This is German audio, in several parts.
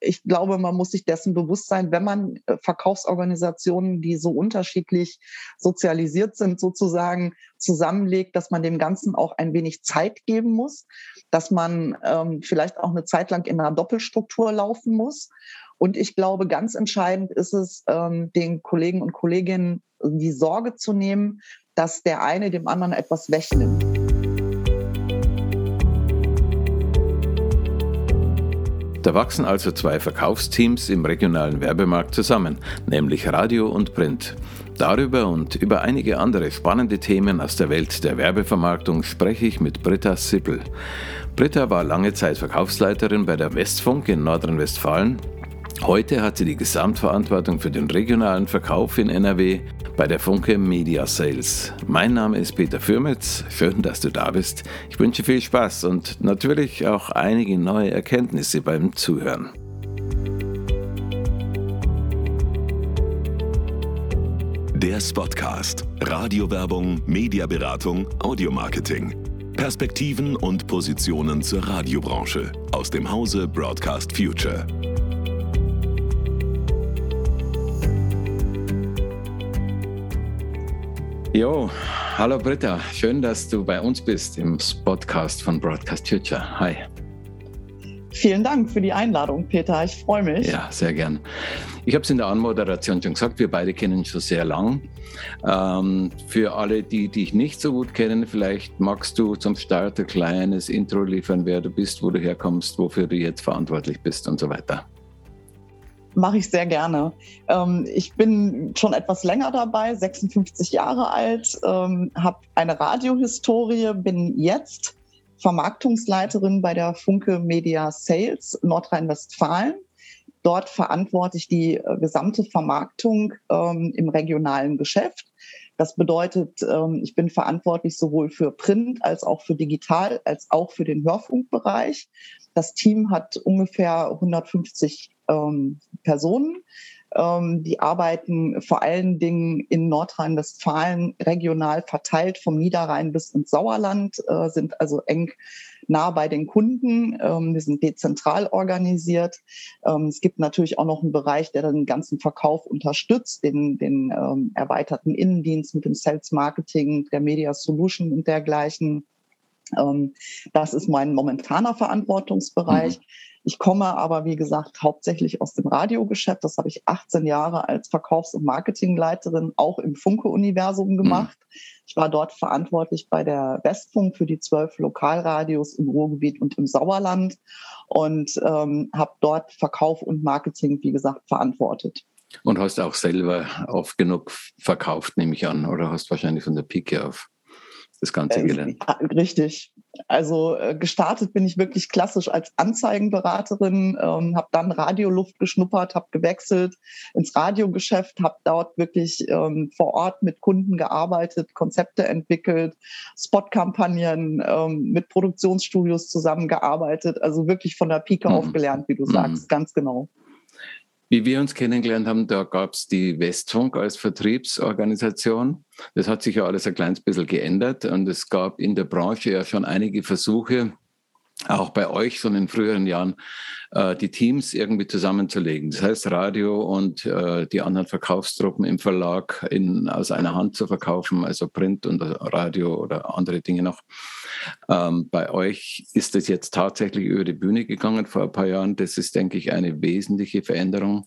ich glaube, man muss sich dessen bewusst sein, wenn man äh, Verkaufsorganisationen, die so unterschiedlich sozialisiert sind, sozusagen zusammenlegt, dass man dem Ganzen auch ein wenig Zeit geben muss, dass man ähm, vielleicht auch eine Zeit lang in einer Doppelstruktur laufen muss. Und ich glaube, ganz entscheidend ist es, ähm, den Kollegen und Kolleginnen die Sorge zu nehmen, dass der eine dem anderen etwas wegnimmt. Da wachsen also zwei Verkaufsteams im regionalen Werbemarkt zusammen, nämlich Radio und Print. Darüber und über einige andere spannende Themen aus der Welt der Werbevermarktung spreche ich mit Britta Sippel. Britta war lange Zeit Verkaufsleiterin bei der Westfunk in Nordrhein-Westfalen Heute hat sie die Gesamtverantwortung für den regionalen Verkauf in NRW bei der Funke Media Sales. Mein Name ist Peter Fürmetz. Schön, dass du da bist. Ich wünsche viel Spaß und natürlich auch einige neue Erkenntnisse beim Zuhören. Der Spotcast. Radiowerbung, Mediaberatung, Audiomarketing. Perspektiven und Positionen zur Radiobranche aus dem Hause Broadcast Future. Jo, hallo Britta, schön, dass du bei uns bist im Podcast von Broadcast Future. Hi. Vielen Dank für die Einladung, Peter. Ich freue mich. Ja, sehr gern. Ich habe es in der Anmoderation schon gesagt, wir beide kennen schon sehr lang. Ähm, für alle, die dich nicht so gut kennen, vielleicht magst du zum Start ein kleines Intro liefern, wer du bist, wo du herkommst, wofür du jetzt verantwortlich bist und so weiter. Mache ich sehr gerne. Ähm, ich bin schon etwas länger dabei, 56 Jahre alt, ähm, habe eine Radiohistorie, bin jetzt Vermarktungsleiterin bei der Funke Media Sales Nordrhein-Westfalen. Dort verantworte ich die äh, gesamte Vermarktung ähm, im regionalen Geschäft. Das bedeutet, ähm, ich bin verantwortlich sowohl für Print als auch für Digital als auch für den Hörfunkbereich. Das Team hat ungefähr 150 ähm, Personen. Ähm, die arbeiten vor allen Dingen in Nordrhein-Westfalen regional verteilt vom Niederrhein bis ins Sauerland, äh, sind also eng nah bei den Kunden. Ähm, wir sind dezentral organisiert. Ähm, es gibt natürlich auch noch einen Bereich, der den ganzen Verkauf unterstützt, den, den ähm, erweiterten Innendienst mit dem Sales Marketing, der Media Solution und dergleichen. Ähm, das ist mein momentaner Verantwortungsbereich. Mhm. Ich komme aber, wie gesagt, hauptsächlich aus dem Radiogeschäft. Das habe ich 18 Jahre als Verkaufs- und Marketingleiterin auch im Funke-Universum mhm. gemacht. Mhm. Ich war dort verantwortlich bei der Westfunk für die zwölf Lokalradios im Ruhrgebiet und im Sauerland und ähm, habe dort Verkauf und Marketing, wie gesagt, verantwortet. Und hast auch selber oft genug verkauft, nehme ich an, oder hast wahrscheinlich von der Pike auf das Ganze äh, gelernt. Richtig. Also äh, gestartet bin ich wirklich klassisch als Anzeigenberaterin, ähm, habe dann Radioluft geschnuppert, habe gewechselt ins Radiogeschäft, habe dort wirklich ähm, vor Ort mit Kunden gearbeitet, Konzepte entwickelt, Spotkampagnen ähm, mit Produktionsstudios zusammengearbeitet, also wirklich von der Pike mhm. auf gelernt, wie du sagst, mhm. ganz genau. Wie wir uns kennengelernt haben, da gab es die Westfunk als Vertriebsorganisation. Das hat sich ja alles ein kleines bisschen geändert und es gab in der Branche ja schon einige Versuche, auch bei euch schon in früheren Jahren äh, die Teams irgendwie zusammenzulegen. Das heißt, Radio und äh, die anderen Verkaufstruppen im Verlag in, aus einer Hand zu verkaufen, also Print und Radio oder andere Dinge noch. Ähm, bei euch ist das jetzt tatsächlich über die Bühne gegangen vor ein paar Jahren. Das ist, denke ich, eine wesentliche Veränderung.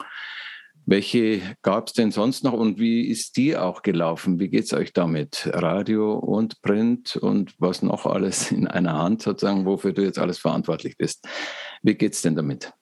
Welche gab es denn sonst noch und wie ist die auch gelaufen? Wie geht es euch damit? Radio und Print und was noch alles in einer Hand sozusagen, wofür du jetzt alles verantwortlich bist. Wie geht es denn damit?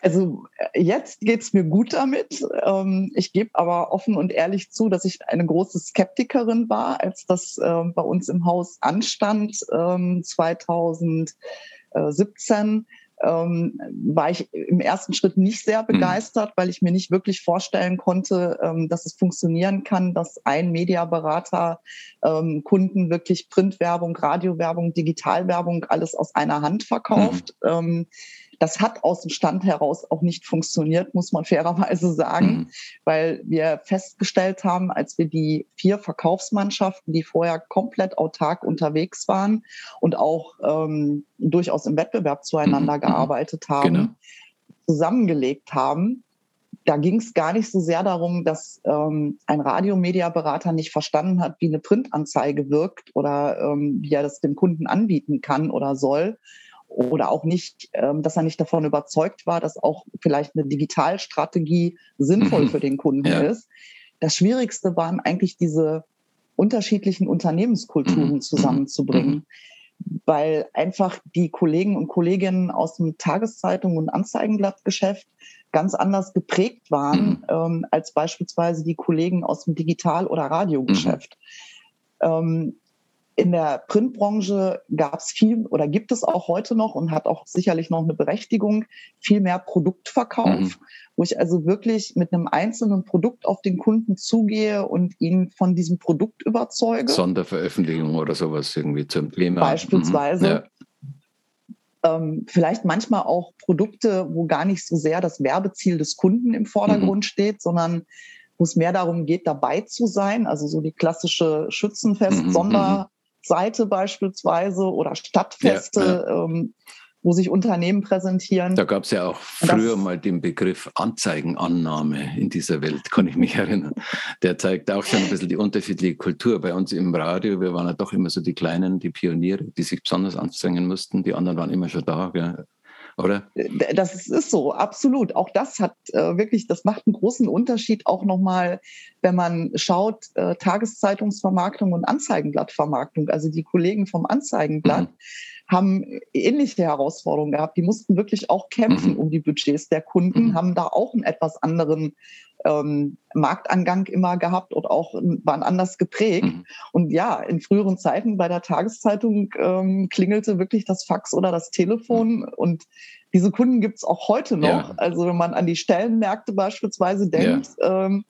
Also jetzt geht es mir gut damit. Ähm, ich gebe aber offen und ehrlich zu, dass ich eine große Skeptikerin war, als das ähm, bei uns im Haus anstand 2017 ähm, war ich im ersten Schritt nicht sehr mhm. begeistert, weil ich mir nicht wirklich vorstellen konnte, ähm, dass es funktionieren kann, dass ein Mediaberater ähm, Kunden wirklich Printwerbung, Radiowerbung, Digitalwerbung alles aus einer Hand verkauft. Mhm. Das hat aus dem Stand heraus auch nicht funktioniert, muss man fairerweise sagen, mhm. weil wir festgestellt haben, als wir die vier Verkaufsmannschaften, die vorher komplett autark unterwegs waren und auch ähm, durchaus im Wettbewerb zueinander mhm. gearbeitet haben, genau. zusammengelegt haben, da ging es gar nicht so sehr darum, dass ähm, ein Radiomediaberater nicht verstanden hat, wie eine Printanzeige wirkt oder ähm, wie er das dem Kunden anbieten kann oder soll, oder auch nicht, ähm, dass er nicht davon überzeugt war, dass auch vielleicht eine Digitalstrategie sinnvoll mhm. für den Kunden ja. ist. Das Schwierigste waren eigentlich diese unterschiedlichen Unternehmenskulturen mhm. zusammenzubringen, mhm. weil einfach die Kollegen und Kolleginnen aus dem Tageszeitung und Anzeigenblattgeschäft ganz anders geprägt waren ähm, als beispielsweise die Kollegen aus dem Digital- oder Radiogeschäft. Ähm, in der Printbranche gab es viel oder gibt es auch heute noch und hat auch sicherlich noch eine Berechtigung, viel mehr Produktverkauf, mhm. wo ich also wirklich mit einem einzelnen Produkt auf den Kunden zugehe und ihn von diesem Produkt überzeuge. Sonderveröffentlichung oder sowas irgendwie zum Thema. Beispielsweise. Mhm. Ja. Ähm, vielleicht manchmal auch Produkte, wo gar nicht so sehr das Werbeziel des Kunden im Vordergrund mhm. steht, sondern wo es mehr darum geht, dabei zu sein. Also so die klassische Schützenfest-Sonder- mhm, Seite beispielsweise oder Stadtfeste, ja, ja. Ähm, wo sich Unternehmen präsentieren. Da gab es ja auch früher mal den Begriff Anzeigenannahme in dieser Welt, kann ich mich erinnern. Der zeigt auch schon ein bisschen die unterschiedliche Kultur. Bei uns im Radio, wir waren ja doch immer so die Kleinen, die Pioniere, die sich besonders anstrengen mussten. Die anderen waren immer schon da. Gell? Oder? Das ist so, absolut. Auch das hat äh, wirklich, das macht einen großen Unterschied auch nochmal, wenn man schaut, äh, Tageszeitungsvermarktung und Anzeigenblattvermarktung. Also die Kollegen vom Anzeigenblatt mhm. Haben ähnliche Herausforderungen gehabt. Die mussten wirklich auch kämpfen mhm. um die Budgets der Kunden, mhm. haben da auch einen etwas anderen ähm, Marktangang immer gehabt und auch waren anders geprägt. Mhm. Und ja, in früheren Zeiten bei der Tageszeitung ähm, klingelte wirklich das Fax oder das Telefon und diese Kunden gibt's auch heute noch. Ja. Also wenn man an die Stellenmärkte beispielsweise denkt, ja. ähm,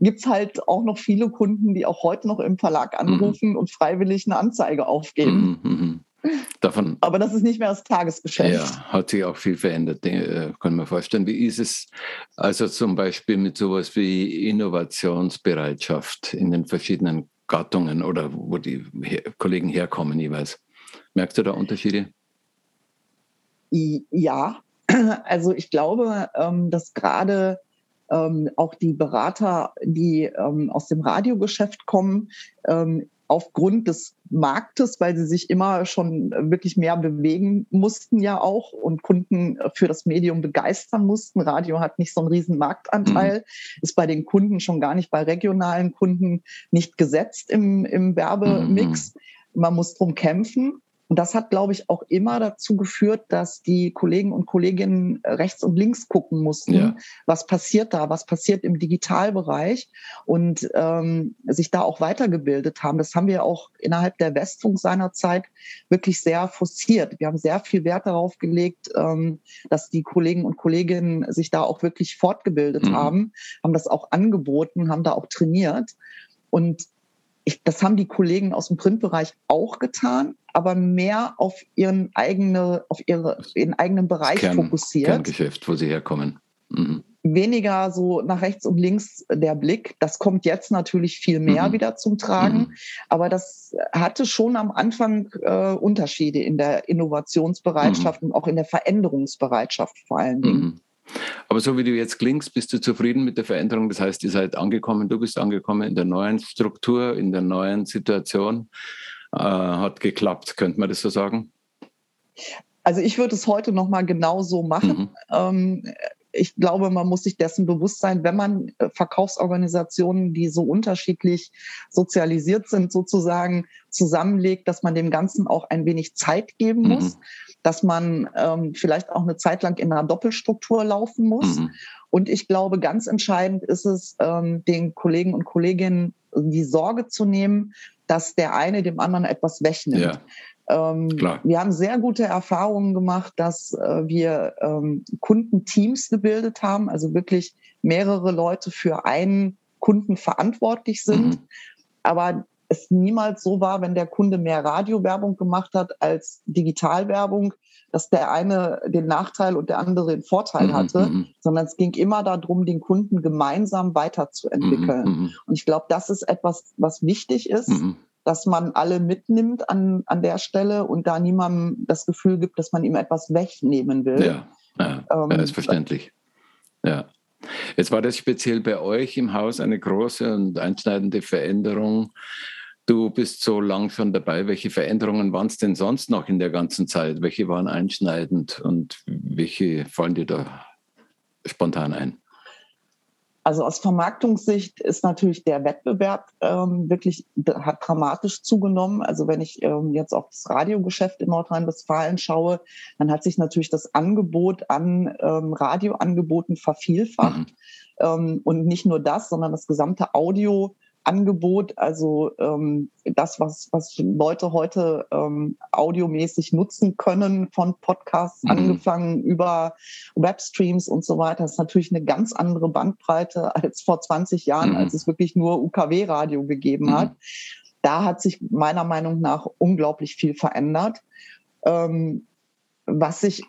gibt's halt auch noch viele Kunden, die auch heute noch im Verlag anrufen mhm. und freiwillig eine Anzeige aufgeben. Mhm. Davon, Aber das ist nicht mehr das Tagesgeschäft. Ja, hat sich auch viel verändert, äh, kann man vorstellen. Wie ist es also zum Beispiel mit sowas wie Innovationsbereitschaft in den verschiedenen Gattungen oder wo die Kollegen herkommen jeweils? Merkst du da Unterschiede? Ja, also ich glaube, ähm, dass gerade ähm, auch die Berater, die ähm, aus dem Radiogeschäft kommen, aufgrund des Marktes, weil sie sich immer schon wirklich mehr bewegen mussten ja auch und Kunden für das Medium begeistern mussten. Radio hat nicht so einen riesen Marktanteil, mhm. ist bei den Kunden schon gar nicht bei regionalen Kunden nicht gesetzt im, im Werbemix. Mhm. Man muss drum kämpfen. Und das hat, glaube ich, auch immer dazu geführt, dass die Kollegen und Kolleginnen rechts und links gucken mussten, ja. was passiert da, was passiert im Digitalbereich und ähm, sich da auch weitergebildet haben. Das haben wir auch innerhalb der Westfunk seinerzeit wirklich sehr forciert. Wir haben sehr viel Wert darauf gelegt, ähm, dass die Kollegen und Kolleginnen sich da auch wirklich fortgebildet mhm. haben, haben das auch angeboten, haben da auch trainiert. Und ich, das haben die Kollegen aus dem Printbereich auch getan, aber mehr auf ihren eigene, auf ihre, ihren eigenen Bereich Kern, fokussiert. Kerngeschäft, wo sie herkommen. Mhm. Weniger so nach rechts und links der Blick. Das kommt jetzt natürlich viel mehr mhm. wieder zum Tragen. Mhm. Aber das hatte schon am Anfang äh, Unterschiede in der Innovationsbereitschaft mhm. und auch in der Veränderungsbereitschaft vor allen Dingen. Mhm. Aber so wie du jetzt klingst, bist du zufrieden mit der Veränderung? Das heißt, ihr seid angekommen, du bist angekommen in der neuen Struktur, in der neuen Situation. Äh, hat geklappt, könnte man das so sagen? Also ich würde es heute noch mal genau so machen. Mhm. Ähm, ich glaube, man muss sich dessen bewusst sein, wenn man äh, Verkaufsorganisationen, die so unterschiedlich sozialisiert sind, sozusagen zusammenlegt, dass man dem Ganzen auch ein wenig Zeit geben mhm. muss, dass man ähm, vielleicht auch eine Zeit lang in einer Doppelstruktur laufen muss. Mhm. Und ich glaube, ganz entscheidend ist es, ähm, den Kollegen und Kolleginnen die Sorge zu nehmen, dass der eine dem anderen etwas wegnimmt. Ja Ähm, wir haben sehr gute Erfahrungen gemacht, dass äh, wir ähm, Kundenteams gebildet haben, also wirklich mehrere Leute für einen Kunden verantwortlich sind. Mhm. Aber es niemals so war, wenn der Kunde mehr Radiowerbung gemacht hat als Digitalwerbung, dass der eine den Nachteil und der andere den Vorteil mhm, hatte, mhm. sondern es ging immer darum, den Kunden gemeinsam weiterzuentwickeln. Mhm, mhm. Und ich glaube, das ist etwas, was wichtig ist, mhm. dass man alle mitnimmt an, an der Stelle und da niemandem das Gefühl gibt, dass man ihm etwas wegnehmen will. Ja, ja, ähm, ja ist verständlich. Ja. Jetzt war das speziell bei euch im Haus eine große und einschneidende Veränderung Du bist so lang schon dabei. Welche Veränderungen waren es denn sonst noch in der ganzen Zeit? Welche waren einschneidend und welche fallen dir da spontan ein? Also aus Vermarktungssicht ist natürlich der Wettbewerb ähm, wirklich hat dramatisch zugenommen. Also wenn ich ähm, jetzt auf das Radiogeschäft in Nordrhein-Westfalen schaue, dann hat sich natürlich das Angebot an ähm, Radioangeboten vervielfacht. Mhm. Ähm, und nicht nur das, sondern das gesamte Audio Angebot, also ähm, das, was, was Leute heute ähm, audiomäßig nutzen können, von Podcasts mhm. angefangen über Webstreams und so weiter, ist natürlich eine ganz andere Bandbreite als vor 20 Jahren, mhm. als es wirklich nur UKW-Radio gegeben mhm. hat. Da hat sich meiner Meinung nach unglaublich viel verändert. Ähm, was sich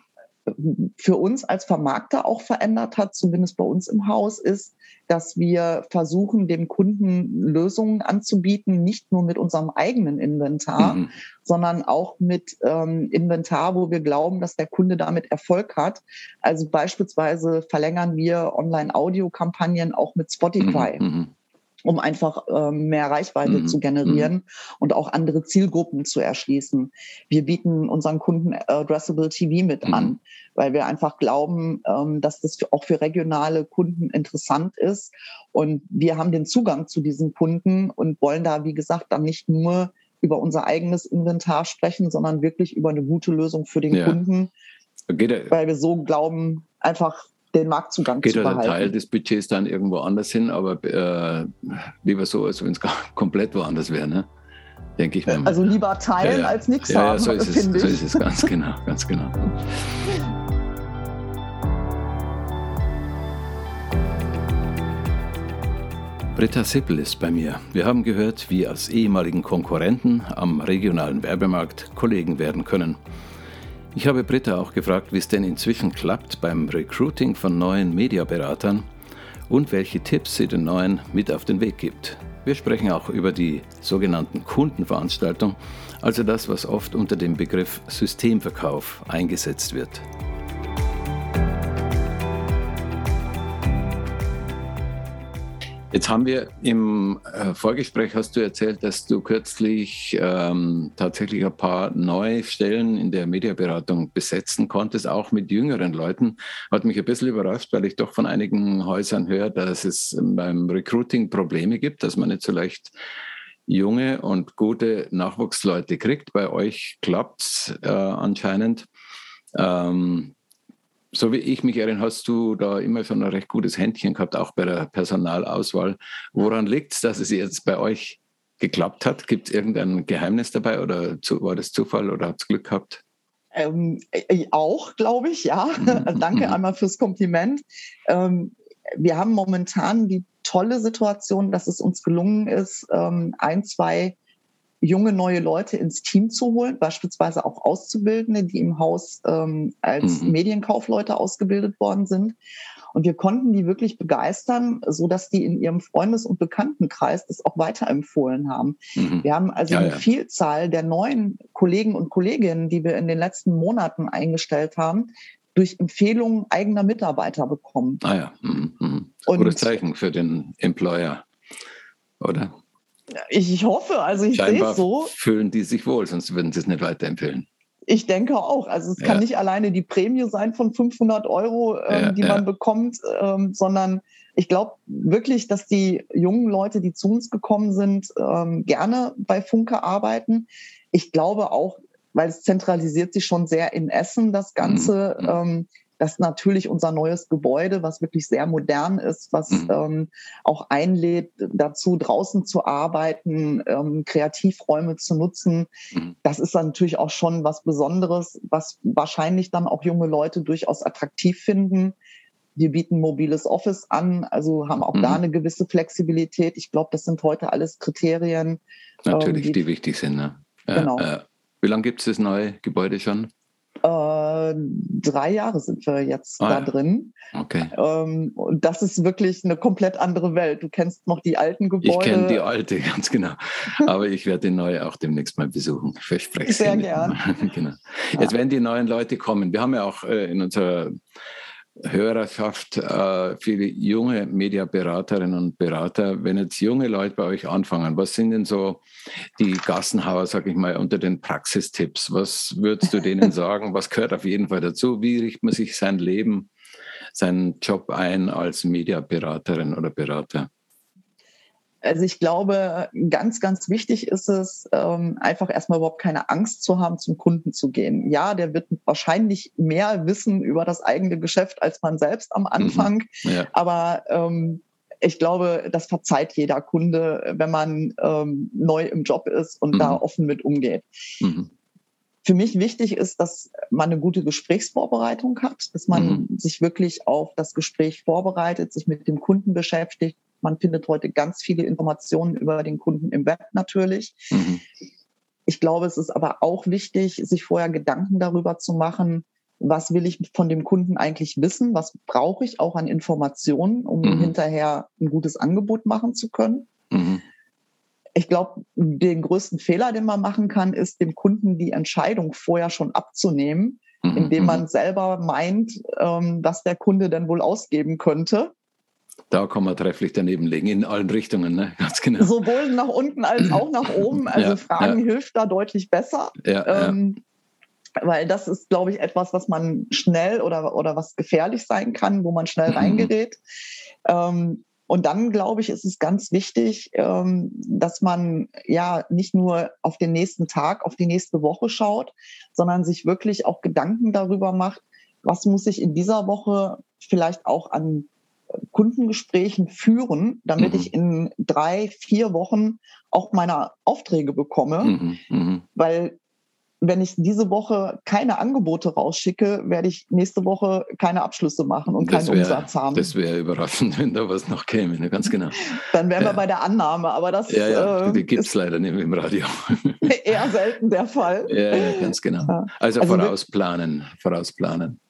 für uns als Vermarkter auch verändert hat, zumindest bei uns im Haus, ist, dass wir versuchen, dem Kunden Lösungen anzubieten, nicht nur mit unserem eigenen Inventar, mhm. sondern auch mit ähm, Inventar, wo wir glauben, dass der Kunde damit Erfolg hat. Also beispielsweise verlängern wir Online-Audio-Kampagnen auch mit Spotify. Mhm. Um einfach ähm, mehr Reichweite mhm. zu generieren mhm. und auch andere Zielgruppen zu erschließen. Wir bieten unseren Kunden Addressable TV mit mhm. an, weil wir einfach glauben, ähm, dass das auch für regionale Kunden interessant ist. Und wir haben den Zugang zu diesen Kunden und wollen da, wie gesagt, dann nicht nur über unser eigenes Inventar sprechen, sondern wirklich über eine gute Lösung für den ja. Kunden, weil wir so glauben, einfach den Marktzugang Geht zu behalten. Geht der Teil des Budgets dann irgendwo anders hin, aber äh, lieber so, als wenn es komplett woanders wäre, ne? denke ich mal. Also lieber teilen ja, ja. als nichts ja, haben, ja, so ist, es, so ist es, ganz genau, ganz genau. Britta Sippel ist bei mir. Wir haben gehört, wie aus ehemaligen Konkurrenten am regionalen Werbemarkt Kollegen werden können. Ich habe Britta auch gefragt, wie es denn inzwischen klappt beim Recruiting von neuen Mediaberatern und welche Tipps sie den neuen mit auf den Weg gibt. Wir sprechen auch über die sogenannten Kundenveranstaltungen, also das, was oft unter dem Begriff Systemverkauf eingesetzt wird. Jetzt haben wir im äh, Vorgespräch hast du erzählt, dass du kürzlich ähm, tatsächlich ein paar neue Stellen in der Mediaberatung besetzen konntest, auch mit jüngeren Leuten. Hat mich ein bisschen überrascht, weil ich doch von einigen Häusern höre, dass es beim Recruiting Probleme gibt, dass man nicht so leicht junge und gute Nachwuchsleute kriegt. Bei euch klappt es äh, anscheinend. Ähm, so wie ich mich erinnere, hast du da immer schon ein recht gutes Händchen gehabt, auch bei der Personalauswahl. Woran liegt es, dass es jetzt bei euch geklappt hat? Gibt es irgendein Geheimnis dabei oder zu, war das Zufall oder hat es Glück gehabt? Ähm, äh, auch, glaube ich, ja. Mhm. Danke mhm. einmal fürs Kompliment. Ähm, wir haben momentan die tolle Situation, dass es uns gelungen ist, ähm, ein, zwei junge neue Leute ins Team zu holen, beispielsweise auch Auszubildende, die im Haus ähm, als mhm. Medienkaufleute ausgebildet worden sind. Und wir konnten die wirklich begeistern, so dass die in ihrem Freundes- und Bekanntenkreis das auch weiterempfohlen haben. Mhm. Wir haben also ja, eine ja. Vielzahl der neuen Kollegen und Kolleginnen, die wir in den letzten Monaten eingestellt haben, durch Empfehlungen eigener Mitarbeiter bekommen. Ah ja, mhm. mhm. gutes Zeichen für den Employer, oder? Ich hoffe, also ich sehe es so. Fühlen die sich wohl, sonst würden sie es nicht weiterempfehlen. Ich denke auch. Also es ja. kann nicht alleine die Prämie sein von 500 Euro, ähm, ja, die man bekommt, ähm, sondern ich glaube wirklich, dass die jungen Leute, die zu uns gekommen sind, ähm, gerne bei Funke arbeiten. Ich glaube auch, weil es zentralisiert sich schon sehr in Essen, das Ganze. Mhm. Ähm, Das ist natürlich unser neues Gebäude, was wirklich sehr modern ist, was mhm. ähm, auch einlädt dazu, draußen zu arbeiten, ähm, Kreativräume zu nutzen. Mhm. Das ist dann natürlich auch schon was Besonderes, was wahrscheinlich dann auch junge Leute durchaus attraktiv finden. Wir bieten mobiles Office an, also haben auch mhm. da eine gewisse Flexibilität. Ich glaube, das sind heute alles Kriterien. Natürlich, ähm, die, die, wichtig sind. Ne? Genau. Äh, wie lange gibt es das neue Gebäude schon? Äh, drei Jahre sind wir jetzt ah, da drin. Okay. Ähm, und das ist wirklich eine komplett andere Welt. Du kennst noch die alten Gebäude. Ich kenne die alte, ganz genau. Aber ich werde die neue auch demnächst mal besuchen. Ich verspreche Sehr gern. genau. Jetzt ja. werden die neuen Leute kommen. Wir haben ja auch äh, in unserer Hörerschaft, äh, viele junge Mediaberaterinnen und Berater. Wenn jetzt junge Leute bei euch anfangen, was sind denn so die Gassenhauer, sag ich mal, unter den Praxistipps? Was würdest du denen sagen? Was gehört auf jeden Fall dazu? Wie richtet man sich sein Leben, seinen Job ein als Mediaberaterin oder Berater? Also ich glaube, ganz, ganz wichtig ist es, ähm, einfach erstmal überhaupt keine Angst zu haben, zum Kunden zu gehen. Ja, der wird wahrscheinlich mehr wissen über das eigene Geschäft als man selbst am mhm. Anfang. Mhm, ja. Aber ähm, ich glaube, das verzeiht jeder Kunde, wenn man ähm, neu im Job ist und mhm. da offen mit umgeht. Mhm. Für mich wichtig ist, dass man eine gute Gesprächsvorbereitung hat, dass man mhm. sich wirklich auf das Gespräch vorbereitet, sich mit dem Kunden beschäftigt, man findet heute ganz viele Informationen über den Kunden im Web natürlich. Mhm. Ich glaube, es ist aber auch wichtig, sich vorher Gedanken darüber zu machen, was will ich von dem Kunden eigentlich wissen? Was brauche ich auch an Informationen, um mhm. hinterher ein gutes Angebot machen zu können? Mhm. Ich glaube, den größten Fehler, den man machen kann, ist dem Kunden die Entscheidung vorher schon abzunehmen, mhm. indem man mhm. selber meint, ähm, was der Kunde denn wohl ausgeben könnte da kann man trefflich daneben legen, in allen Richtungen, ne? ganz genau. Sowohl nach unten als auch nach oben. Also ja, Fragen ja. hilft da deutlich besser. Ja, ähm, weil das ist, glaube ich, etwas, was man schnell oder, oder was gefährlich sein kann, wo man schnell mhm. reingerät. Ähm, und dann, glaube ich, ist es ganz wichtig, ähm, dass man ja nicht nur auf den nächsten Tag, auf die nächste Woche schaut, sondern sich wirklich auch Gedanken darüber macht, was muss ich in dieser Woche vielleicht auch an Kundengesprächen führen, damit mhm. ich in drei, vier Wochen auch meine Aufträge bekomme. Mhm. Mhm. Weil wenn ich diese Woche keine Angebote rausschicke, werde ich nächste Woche keine Abschlüsse machen und keinen wär, Umsatz haben. Das wäre überraschend, wenn da was noch käme, ne? ganz genau. Dann wären ja. wir bei der Annahme, aber das ja, ja, die äh, gibt es leider nicht im Radio. eher selten der Fall. Ja, ja ganz genau. Also, also vorausplanen, vorausplanen.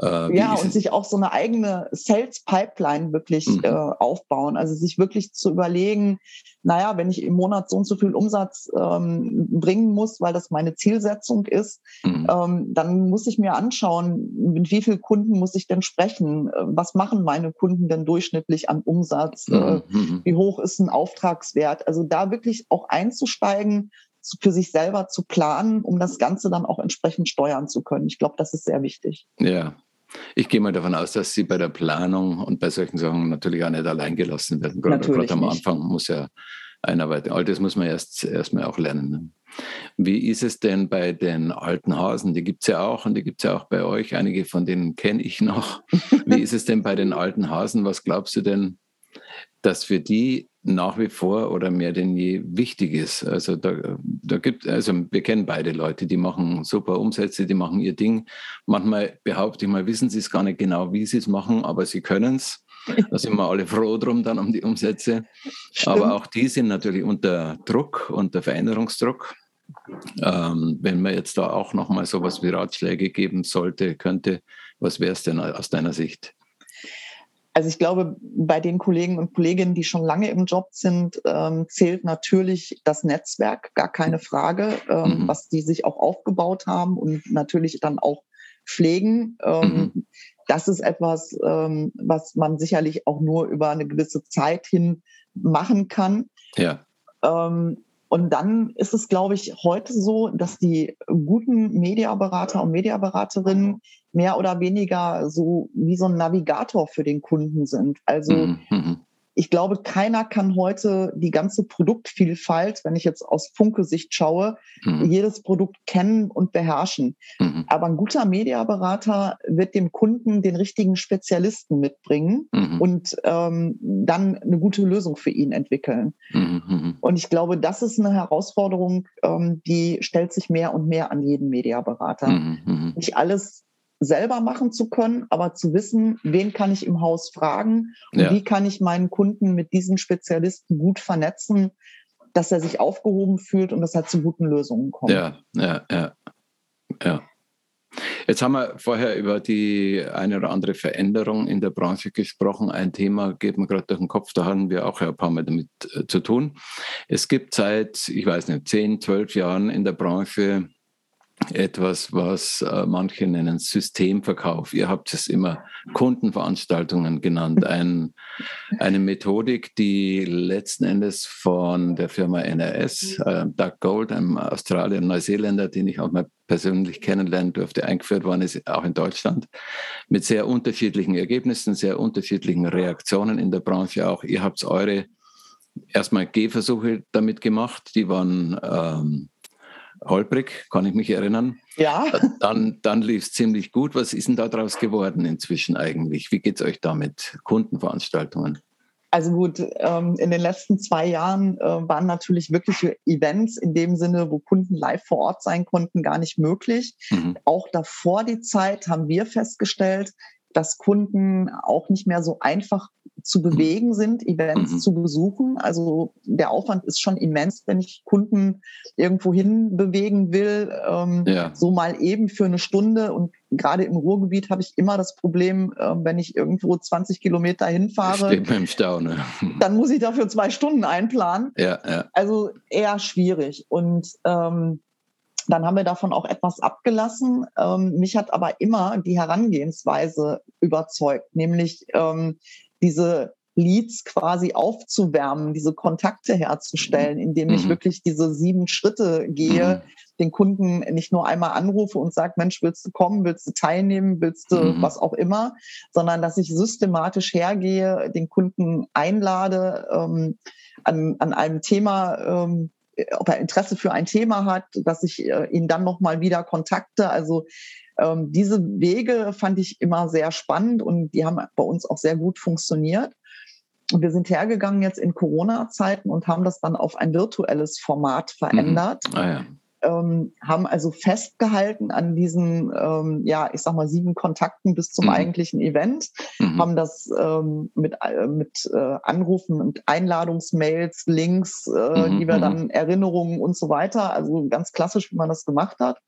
Äh, ja, und sich auch so eine eigene Sales Pipeline wirklich mhm. äh, aufbauen. Also sich wirklich zu überlegen, naja, wenn ich im Monat so und so viel Umsatz ähm, bringen muss, weil das meine Zielsetzung ist, mhm. ähm, dann muss ich mir anschauen, mit wie vielen Kunden muss ich denn sprechen? Äh, was machen meine Kunden denn durchschnittlich an Umsatz? Äh, mhm. Äh, wie hoch ist ein Auftragswert? Also da wirklich auch einzusteigen, für sich selber zu planen, um das Ganze dann auch entsprechend steuern zu können. Ich glaube, das ist sehr wichtig. Ja, ich gehe mal davon aus, dass Sie bei der Planung und bei solchen Sachen natürlich auch nicht allein gelassen werden. Gerade, gerade am Anfang muss ja einarbeiten. All das muss man erst erstmal auch lernen. Ne? Wie ist es denn bei den alten Hasen? Die gibt es ja auch und die gibt es ja auch bei euch. Einige von denen kenne ich noch. Wie ist es denn bei den alten Hasen? Was glaubst du denn, dass für die nach wie vor oder mehr denn je wichtig ist. Also da, da gibt also wir kennen beide Leute, die machen super Umsätze, die machen ihr Ding. Manchmal behaupte ich mal, wissen sie es gar nicht genau, wie sie es machen, aber sie können es. Da sind wir alle froh drum dann um die Umsätze. Stimmt. Aber auch die sind natürlich unter Druck, unter Veränderungsdruck. Ähm, wenn man jetzt da auch nochmal sowas wie Ratschläge geben sollte, könnte, was wäre es denn aus deiner Sicht? Also ich glaube, bei den Kollegen und Kolleginnen, die schon lange im Job sind, ähm, zählt natürlich das Netzwerk, gar keine Frage, ähm, mhm. was die sich auch aufgebaut haben und natürlich dann auch pflegen. Ähm, mhm. Das ist etwas, ähm, was man sicherlich auch nur über eine gewisse Zeit hin machen kann. Ja. Und dann ist es, glaube ich, heute so, dass die guten Mediaberater und Mediaberaterinnen mehr oder weniger so wie so ein Navigator für den Kunden sind. Also mhm. Ich glaube, keiner kann heute die ganze Produktvielfalt, wenn ich jetzt aus Funke-Sicht schaue, mhm. jedes Produkt kennen und beherrschen. Mhm. Aber ein guter Mediaberater wird dem Kunden den richtigen Spezialisten mitbringen mhm. und ähm, dann eine gute Lösung für ihn entwickeln. Mhm, mhm. Und ich glaube, das ist eine Herausforderung, ähm, die stellt sich mehr und mehr an jeden Mediaberater. Mhm, Nicht alles selber machen zu können, aber zu wissen, wen kann ich im Haus fragen und ja. wie kann ich meinen Kunden mit diesen Spezialisten gut vernetzen, dass er sich aufgehoben fühlt und dass er zu guten Lösungen kommt. Ja, ja, ja, ja. Jetzt haben wir vorher über die eine oder andere Veränderung in der Branche gesprochen. Ein Thema geht mir gerade durch den Kopf, da haben wir auch ein paar Mal damit äh, zu tun. Es gibt seit, ich weiß nicht, zehn, zwölf Jahren in der Branche etwas, was äh, manche nennen Systemverkauf. Ihr habt es immer Kundenveranstaltungen genannt. Ein, eine Methodik, die letzten Endes von der Firma NRS, äh, Doug Gold, einem Australier, Neuseeländer, den ich auch mal persönlich kennenlernen durfte, eingeführt worden ist, auch in Deutschland, mit sehr unterschiedlichen Ergebnissen, sehr unterschiedlichen Reaktionen in der Branche auch. Ihr habt eure erstmal Gehversuche damit gemacht, die waren ähm, holprig, kann ich mich erinnern. Ja. Dann, dann lief es ziemlich gut. Was ist denn daraus geworden inzwischen eigentlich? Wie geht es euch da mit Kundenveranstaltungen? Also gut, ähm, in den letzten zwei Jahren äh, waren natürlich wirkliche Events in dem Sinne, wo Kunden live vor Ort sein konnten, gar nicht möglich. Mhm. Auch davor die Zeit haben wir festgestellt, dass Kunden auch nicht mehr so einfach zu mhm. bewegen sind, Events mhm. zu besuchen. Also der Aufwand ist schon immens, wenn ich Kunden irgendwo hin bewegen will, ähm, ja. so mal eben für eine Stunde. Und gerade im Ruhrgebiet habe ich immer das Problem, äh, wenn ich irgendwo 20 Kilometer hinfahre, Steht im Stau, ne? dann muss ich dafür zwei Stunden einplanen. Ja, ja. Also eher schwierig. Und ähm, dann haben wir davon auch etwas abgelassen. Ähm, mich hat aber immer die Herangehensweise überzeugt, nämlich ähm, diese Leads quasi aufzuwärmen, diese Kontakte herzustellen, indem ich mhm. wirklich diese sieben Schritte gehe, mhm. den Kunden nicht nur einmal anrufe und sage, Mensch, willst du kommen, willst du teilnehmen, willst du mhm. was auch immer, sondern dass ich systematisch hergehe, den Kunden einlade, ähm, an, an einem Thema ähm, ob er Interesse für ein Thema hat, dass ich äh, ihn dann nochmal wieder kontakte. Also ähm, diese Wege fand ich immer sehr spannend und die haben bei uns auch sehr gut funktioniert. Und wir sind hergegangen jetzt in Corona-Zeiten und haben das dann auf ein virtuelles Format verändert. Mhm. Ah, ja ähm, haben also festgehalten an diesen, ähm, ja, ich sag mal, sieben Kontakten bis zum mhm. eigentlichen Event, mhm. haben das ähm, mit, äh, mit äh, Anrufen und Einladungsmails, Links, äh, mhm. die wir mhm. dann Erinnerungen und so weiter, also ganz klassisch, wie man das gemacht hat.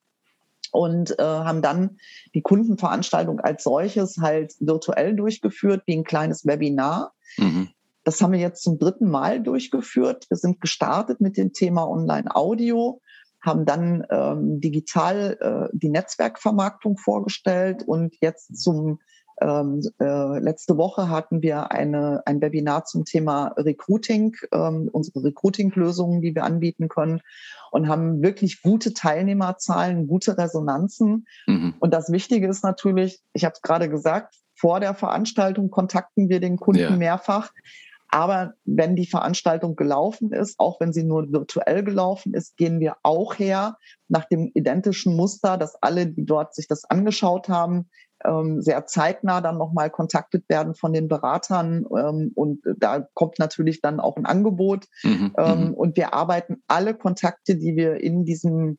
Und äh, haben dann die Kundenveranstaltung als solches halt virtuell durchgeführt, wie ein kleines Webinar. Mhm. Das haben wir jetzt zum dritten Mal durchgeführt. Wir sind gestartet mit dem Thema Online-Audio haben dann ähm, digital äh, die Netzwerkvermarktung vorgestellt und jetzt zum ähm, äh, letzte Woche hatten wir eine, ein Webinar zum Thema Recruiting, ähm, unsere Recruiting-Lösungen, die wir anbieten können und haben wirklich gute Teilnehmerzahlen, gute Resonanzen. Mhm. Und das Wichtige ist natürlich, ich habe es gerade gesagt, vor der Veranstaltung kontakten wir den Kunden ja. mehrfach. Aber wenn die Veranstaltung gelaufen ist, auch wenn sie nur virtuell gelaufen ist, gehen wir auch her nach dem identischen Muster, dass alle, die dort sich das angeschaut haben, ähm, sehr zeitnah dann nochmal kontaktet werden von den Beratern. Ähm, und da kommt natürlich dann auch ein Angebot. Mhm, ähm, mhm. und wir arbeiten alle Kontakte, die wir in diesem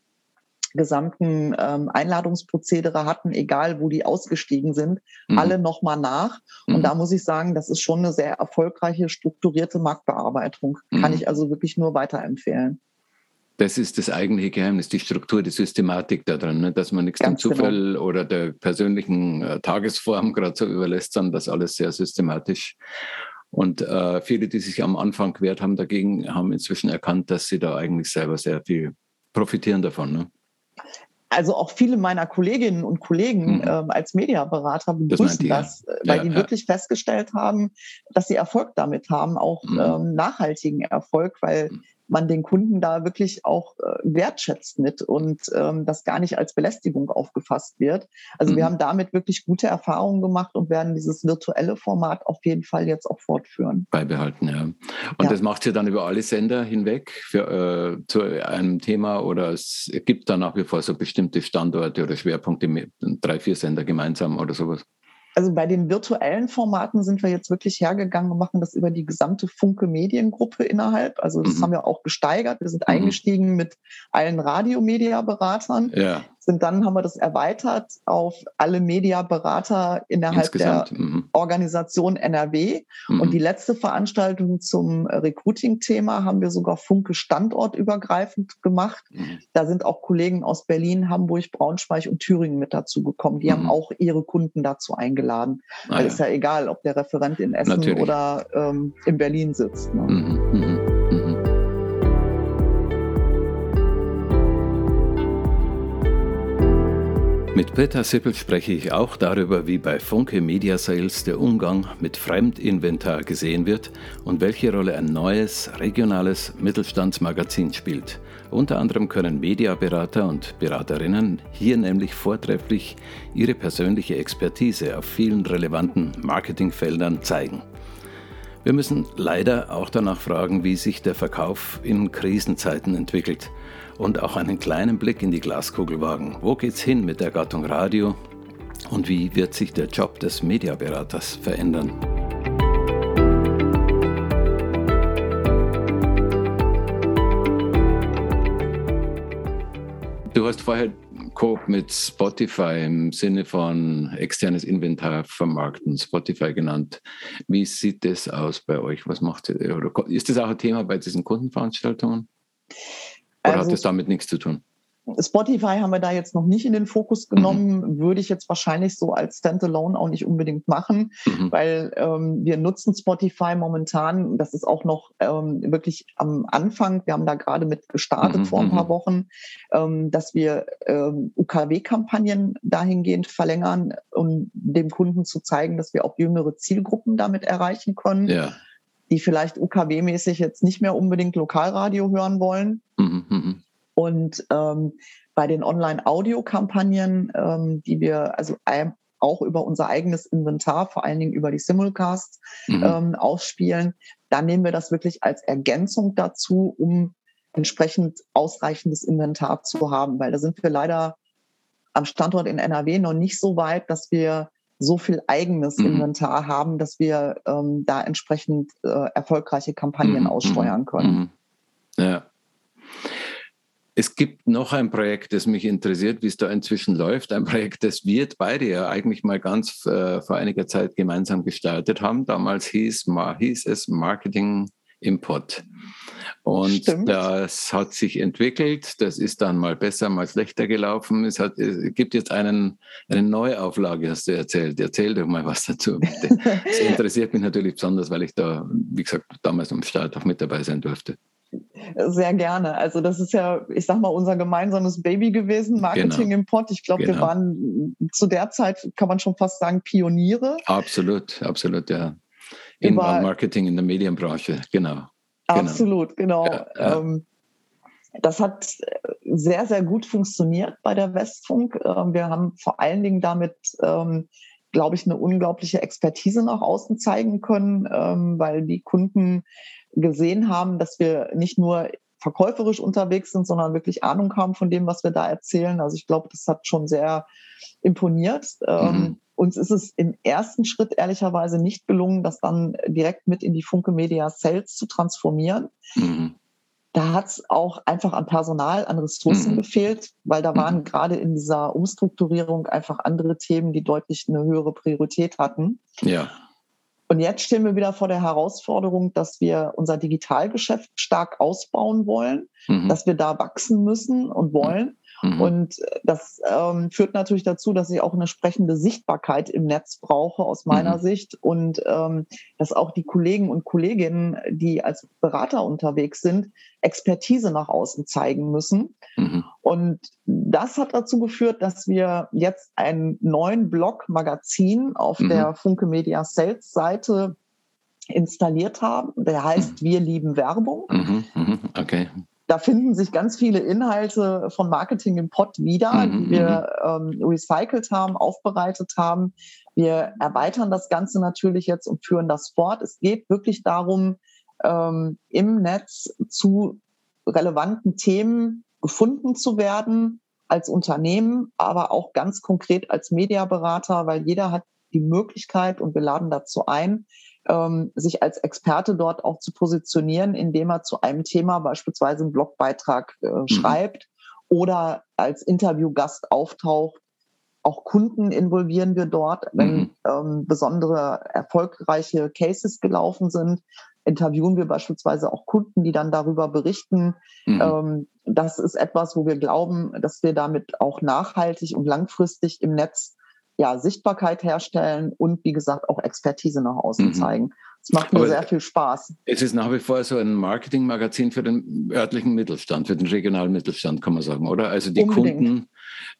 gesamten ähm, Einladungsprozedere hatten, egal wo die ausgestiegen sind, mhm. alle nochmal nach. Und mhm. da muss ich sagen, das ist schon eine sehr erfolgreiche, strukturierte Marktbearbeitung. Mhm. Kann ich also wirklich nur weiterempfehlen. Das ist das eigentliche Geheimnis, die Struktur, die Systematik da drin, ne? dass man nichts Ganz dem Zufall genau. oder der persönlichen äh, Tagesform gerade so überlässt, sondern das alles sehr systematisch. Und äh, viele, die sich am Anfang gewehrt haben dagegen, haben inzwischen erkannt, dass sie da eigentlich selber sehr viel profitieren davon. Ne? Also auch viele meiner Kolleginnen und Kollegen mhm. ähm, als Mediaberater begrüßen das, das weil ja, die ja. wirklich festgestellt haben, dass sie Erfolg damit haben, auch mhm. ähm, nachhaltigen Erfolg, weil mhm. Man den Kunden da wirklich auch äh, wertschätzt mit und ähm, das gar nicht als Belästigung aufgefasst wird. Also mhm. wir haben damit wirklich gute Erfahrungen gemacht und werden dieses virtuelle Format auf jeden Fall jetzt auch fortführen. Beibehalten, ja. Und ja. das macht ihr dann über alle Sender hinweg für, äh, zu einem Thema oder es gibt dann nach wie vor so bestimmte Standorte oder Schwerpunkte mit drei, vier Sender gemeinsam oder sowas? Also bei den virtuellen Formaten sind wir jetzt wirklich hergegangen und machen das über die gesamte Funke Mediengruppe innerhalb. Also das mhm. haben wir auch gesteigert. Wir sind mhm. eingestiegen mit allen Radiomedia-Beratern. Ja sind dann haben wir das erweitert auf alle Mediaberater innerhalb Insgesamt, der mhm. Organisation NRW. Mhm. Und die letzte Veranstaltung zum Recruiting-Thema haben wir sogar Funke standortübergreifend gemacht. Mhm. Da sind auch Kollegen aus Berlin, Hamburg, Braunschweig und Thüringen mit dazu gekommen. Die haben mhm. auch ihre Kunden dazu eingeladen. Ah, Weil ja. ist ja egal, ob der Referent in Essen Natürlich. oder ähm, in Berlin sitzt. Ne? Mit Peter Sippel spreche ich auch darüber, wie bei Funke Media Sales der Umgang mit Fremdinventar gesehen wird und welche Rolle ein neues, regionales Mittelstandsmagazin spielt. Unter anderem können Mediaberater und Beraterinnen hier nämlich vortrefflich ihre persönliche Expertise auf vielen relevanten Marketingfeldern zeigen. Wir müssen leider auch danach fragen, wie sich der Verkauf in Krisenzeiten entwickelt und auch einen kleinen Blick in die Glaskugel wagen. Wo geht's hin mit der Gattung Radio und wie wird sich der Job des Mediaberaters verändern? Du hast vorher Coop mit Spotify im Sinne von externes Inventar vermarkten, Spotify genannt. Wie sieht das aus bei euch? Was macht ihr? Oder ist das auch ein Thema bei diesen Kundenveranstaltungen? Oder also, hat das damit nichts zu tun? Spotify haben wir da jetzt noch nicht in den Fokus genommen, mhm. würde ich jetzt wahrscheinlich so als Standalone auch nicht unbedingt machen, mhm. weil ähm, wir nutzen Spotify momentan, das ist auch noch ähm, wirklich am Anfang, wir haben da gerade mit gestartet mhm. vor ein paar mhm. Wochen, ähm, dass wir ähm, UKW-Kampagnen dahingehend verlängern, um dem Kunden zu zeigen, dass wir auch jüngere Zielgruppen damit erreichen können. Ja die vielleicht UKW-mäßig jetzt nicht mehr unbedingt Lokalradio hören wollen. Mhm, mhm. Und ähm, bei den Online-Audio-Kampagnen, ähm, die wir also auch über unser eigenes Inventar, vor allen Dingen über die Simulcasts mhm. ähm, ausspielen, da nehmen wir das wirklich als Ergänzung dazu, um entsprechend ausreichendes Inventar zu haben, weil da sind wir leider am Standort in NRW noch nicht so weit, dass wir so viel eigenes mhm. Inventar haben, dass wir ähm, da entsprechend äh, erfolgreiche Kampagnen mhm. aussteuern können. Mhm. Ja. Es gibt noch ein Projekt, das mich interessiert, wie es da inzwischen läuft. Ein Projekt, das wir beide ja eigentlich mal ganz äh, vor einiger Zeit gemeinsam gestartet haben. Damals hieß, hieß es Marketing Import. Und Stimmt. das hat sich entwickelt. Das ist dann mal besser, mal schlechter gelaufen. Es, hat, es gibt jetzt einen, eine Neuauflage, hast du erzählt. Erzähl doch mal was dazu. Bitte. Das interessiert mich natürlich besonders, weil ich da, wie gesagt, damals am Start auch mit dabei sein durfte. Sehr gerne. Also das ist ja, ich sag mal, unser gemeinsames Baby gewesen, Marketing genau. Import. Ich glaube, genau. wir waren zu der Zeit, kann man schon fast sagen, Pioniere. Absolut, absolut, ja. Inbound-Marketing in der Medienbranche, genau. genau. Absolut, genau. Ja, ja. Ähm, das hat sehr, sehr gut funktioniert bei der Westfunk. Ähm, wir haben vor allen Dingen damit, ähm, glaube ich, eine unglaubliche Expertise nach außen zeigen können, weil die Kunden gesehen haben, dass wir nicht nur verkäuferisch unterwegs sind, sondern wirklich Ahnung haben von dem, was wir da erzählen. Also ich glaube, das hat schon sehr imponiert. Mhm. Uns ist es im ersten Schritt ehrlicherweise nicht gelungen, das dann direkt mit in die Funke Media Sales zu transformieren. Mhm. Da hat es auch einfach an Personal, an Ressourcen mhm. gefehlt, weil da waren mhm. gerade in dieser Umstrukturierung einfach andere Themen, die deutlich eine höhere Priorität hatten. Ja. Und jetzt stehen wir wieder vor der Herausforderung, dass wir unser Digitalgeschäft stark ausbauen wollen, mhm. dass wir da wachsen müssen und wollen. Mhm. Und äh, das ähm, führt natürlich dazu, dass ich auch eine sprechende Sichtbarkeit im Netz brauche, aus meiner mhm. Sicht. Und ähm, dass auch die Kollegen und Kolleginnen, die als Berater unterwegs sind, Expertise nach außen zeigen müssen. Mhm. Und das hat dazu geführt, dass wir jetzt einen neuen Blog Magazin auf mhm. der Funke Media Sales Seite installiert haben. Der heißt Wir lieben Werbung. Mhm, mhm, okay. Da finden sich ganz viele Inhalte von Marketing im Pod wieder, Mhm, die wir ähm, recycelt haben, aufbereitet haben. Wir erweitern das Ganze natürlich jetzt und führen das fort. Es geht wirklich darum, ähm, im Netz zu relevanten Themen gefunden zu werden als Unternehmen, aber auch ganz konkret als Mediaberater, weil jeder hat die Möglichkeit und wir laden dazu ein, ähm, sich als Experte dort auch zu positionieren, indem er zu einem Thema beispielsweise einen Blogbeitrag äh, mhm. schreibt oder als Interviewgast auftaucht. Auch Kunden involvieren wir dort, wenn mhm. ähm, besondere erfolgreiche Cases gelaufen sind. Interviewen wir beispielsweise auch Kunden, die dann darüber berichten. Mhm. Ähm, das ist etwas, wo wir glauben, dass wir damit auch nachhaltig und langfristig im Netz ja, Sichtbarkeit herstellen und wie gesagt auch Expertise nach außen mhm. zeigen. Es macht mir Aber sehr viel Spaß. Es ist nach wie vor so ein Marketingmagazin für den örtlichen Mittelstand, für den regionalen Mittelstand, kann man sagen, oder? Also die Unbedingt. Kunden,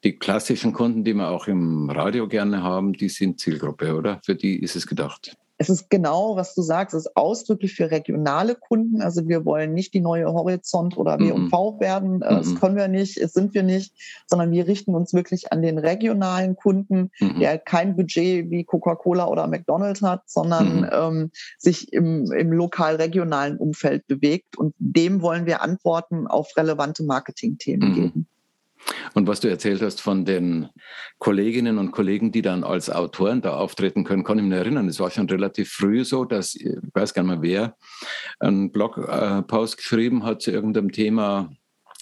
die klassischen Kunden, die wir auch im Radio gerne haben, die sind Zielgruppe, oder? Für die ist es gedacht es ist genau, was du sagst, es ist ausdrücklich für regionale Kunden. Also wir wollen nicht die neue Horizont oder W&V mhm. werden. Äh, das können wir nicht, es sind wir nicht, sondern wir richten uns wirklich an den regionalen Kunden, mhm. der kein Budget wie Coca-Cola oder McDonald's hat, sondern mhm. ähm, sich im, im lokal-regionalen Umfeld bewegt. Und dem wollen wir Antworten auf relevante Marketingthemen mhm. geben. Und was du erzählt hast von den Kolleginnen und Kollegen, die dann als Autoren da auftreten können, kann ich mich erinnern. Es war schon relativ früh so, dass, ich weiß gar nicht mehr wer, einen Blogpost geschrieben hat zu irgendeinem Thema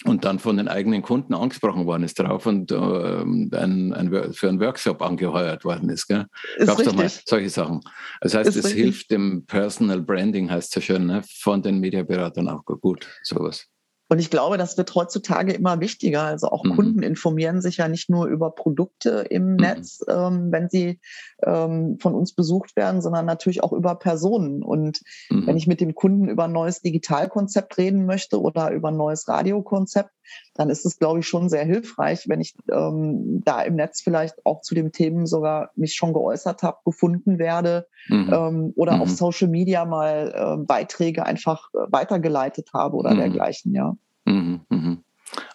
und dann von den eigenen Kunden angesprochen worden ist drauf und äh, ein, ein, für einen Workshop angeheuert worden ist. Gell? Gab es doch mal solche Sachen. Das heißt, ist es richtig. hilft dem Personal Branding, heißt es so schön, ne? von den Mediaberatern auch gut, sowas. Und ich glaube, das wird heutzutage immer wichtiger. Also auch mhm. Kunden informieren sich ja nicht nur über Produkte im mhm. Netz, ähm, wenn sie ähm, von uns besucht werden, sondern natürlich auch über Personen. Und mhm. wenn ich mit dem Kunden über ein neues Digitalkonzept reden möchte oder über ein neues Radiokonzept, dann ist es, glaube ich, schon sehr hilfreich, wenn ich ähm, da im Netz vielleicht auch zu den Themen sogar mich schon geäußert habe, gefunden werde mhm. ähm, oder mhm. auf Social Media mal äh, Beiträge einfach äh, weitergeleitet habe oder mhm. dergleichen, ja. Mhm, mhm.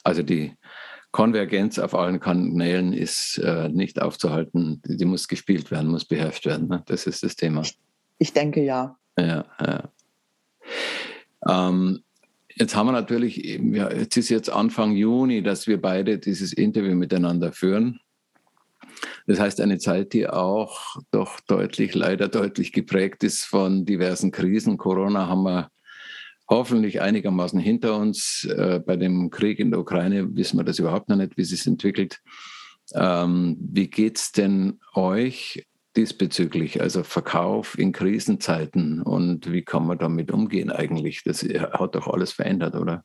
Also die Konvergenz auf allen Kanälen ist äh, nicht aufzuhalten, die, die, muss gespielt werden, muss beherrscht werden. Ne? Das ist das Thema. Ich, ich denke ja. Ja, ja. Ähm, Jetzt haben wir natürlich, ja, jetzt ist jetzt Anfang Juni, dass wir beide dieses Interview miteinander führen. Das heißt, eine Zeit, die auch doch deutlich, leider deutlich geprägt ist von diversen Krisen. Corona haben wir hoffentlich einigermaßen hinter uns. Äh, bei dem Krieg in der Ukraine wissen wir das überhaupt noch nicht, wie es sich entwickelt. Ähm, wie geht es denn euch diesbezüglich, also Verkauf in Krisenzeiten und wie kann man damit umgehen eigentlich? Das hat doch alles verändert, oder?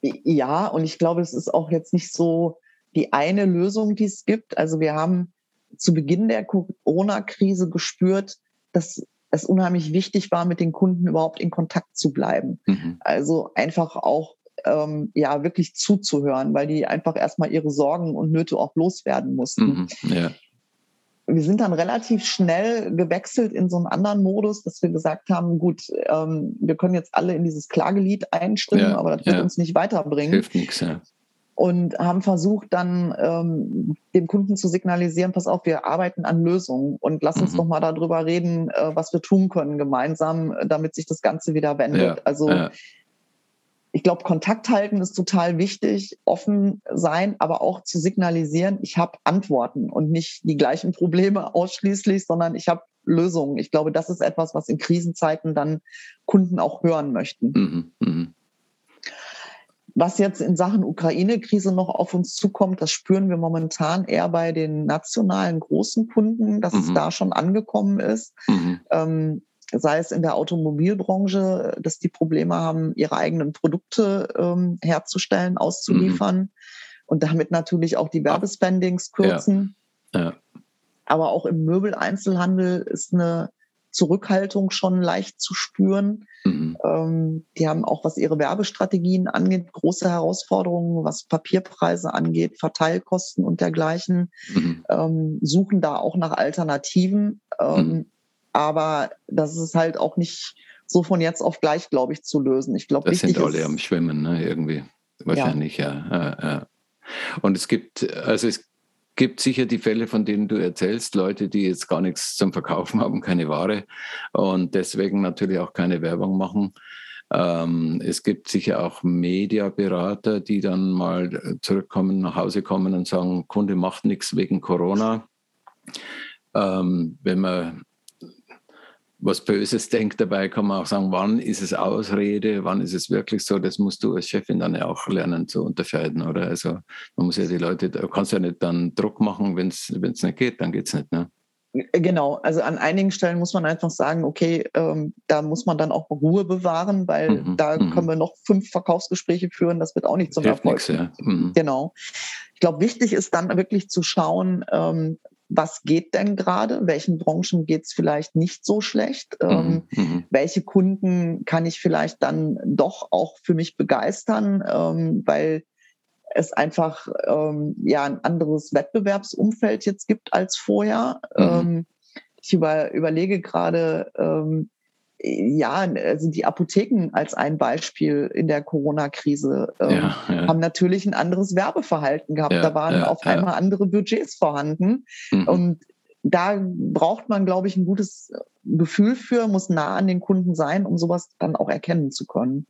Ja, und ich glaube, es ist auch jetzt nicht so die eine Lösung, die es gibt. Also wir haben zu Beginn der Corona-Krise gespürt, dass es unheimlich wichtig war, mit den Kunden überhaupt in Kontakt zu bleiben. Mhm. Also einfach auch ähm, ja wirklich zuzuhören, weil die einfach erstmal ihre Sorgen und Nöte auch loswerden mussten. Mhm. Ja wir sind dann relativ schnell gewechselt in so einen anderen Modus, dass wir gesagt haben, gut, ähm, wir können jetzt alle in dieses Klagelied einstimmen, ja, aber das wird ja. uns nicht weiterbringen. Hilft nichts, ja. Und haben versucht dann ähm, dem Kunden zu signalisieren, pass auf, wir arbeiten an Lösungen und lass uns mhm. doch mal darüber reden, äh, was wir tun können gemeinsam, damit sich das Ganze wieder wendet. also ich glaube, Kontakt halten ist total wichtig, offen sein, aber auch zu signalisieren, ich habe Antworten und nicht die gleichen Probleme ausschließlich, sondern ich habe Lösungen. Ich glaube, das ist etwas, was in Krisenzeiten dann Kunden auch hören möchten. Mhm, mh. Was jetzt in Sachen Ukraine-Krise noch auf uns zukommt, das spüren wir momentan eher bei den nationalen großen Kunden, dass mhm. es da schon angekommen ist. Mhm. Ähm, sei es in der Automobilbranche, dass die Probleme haben, ihre eigenen Produkte ähm, herzustellen, auszuliefern mhm. und damit natürlich auch die Werbespendings kürzen. Ja. Ja. Aber auch im Möbeleinzelhandel ist eine Zurückhaltung schon leicht zu spüren. Mhm. Ähm, die haben auch, was ihre Werbestrategien angeht, große Herausforderungen, was Papierpreise angeht, Verteilkosten und dergleichen, mhm. ähm, suchen da auch nach Alternativen. Ähm, mhm aber das ist halt auch nicht so von jetzt auf gleich, glaube ich, zu lösen. Ich glaube, das sind alle ist, am Schwimmen, ne? irgendwie. Wahrscheinlich, ja. ja, ja. Und es gibt, also es gibt sicher die Fälle, von denen du erzählst, Leute, die jetzt gar nichts zum Verkaufen haben, keine Ware und deswegen natürlich auch keine Werbung machen. Ähm, es gibt sicher auch Mediaberater, die dann mal zurückkommen, nach Hause kommen und sagen, Kunde macht nichts wegen Corona. Ähm, wenn man was Böses denkt dabei, kann man auch sagen, wann ist es Ausrede, wann ist es wirklich so, das musst du als Chefin dann ja auch lernen zu unterscheiden, oder? Also man muss ja die Leute, du kannst ja nicht dann Druck machen, wenn es nicht geht, dann geht es nicht, ne? Genau, also an einigen Stellen muss man einfach sagen, okay, ähm, da muss man dann auch Ruhe bewahren, weil mhm, da mhm. können wir noch fünf Verkaufsgespräche führen, das wird auch nicht zum Hilft Erfolg. Nix, ja. mhm. Genau. Ich glaube, wichtig ist dann wirklich zu schauen, ähm, was geht denn gerade, welchen Branchen geht es vielleicht nicht so schlecht, ähm, mhm, mhm. welche Kunden kann ich vielleicht dann doch auch für mich begeistern, ähm, weil es einfach ähm, ja ein anderes Wettbewerbsumfeld jetzt gibt als vorher. Mhm. Ähm, ich über, überlege gerade, ähm, ja, also die Apotheken als ein Beispiel in der Corona-Krise ähm, ja, ja. haben natürlich ein anderes Werbeverhalten gehabt. Ja, da waren auf einmal andere Budgets vorhanden. Mhm. Und da braucht man, glaube ich, ein gutes Gefühl für, muss nah an den Kunden sein, um sowas dann auch erkennen zu können.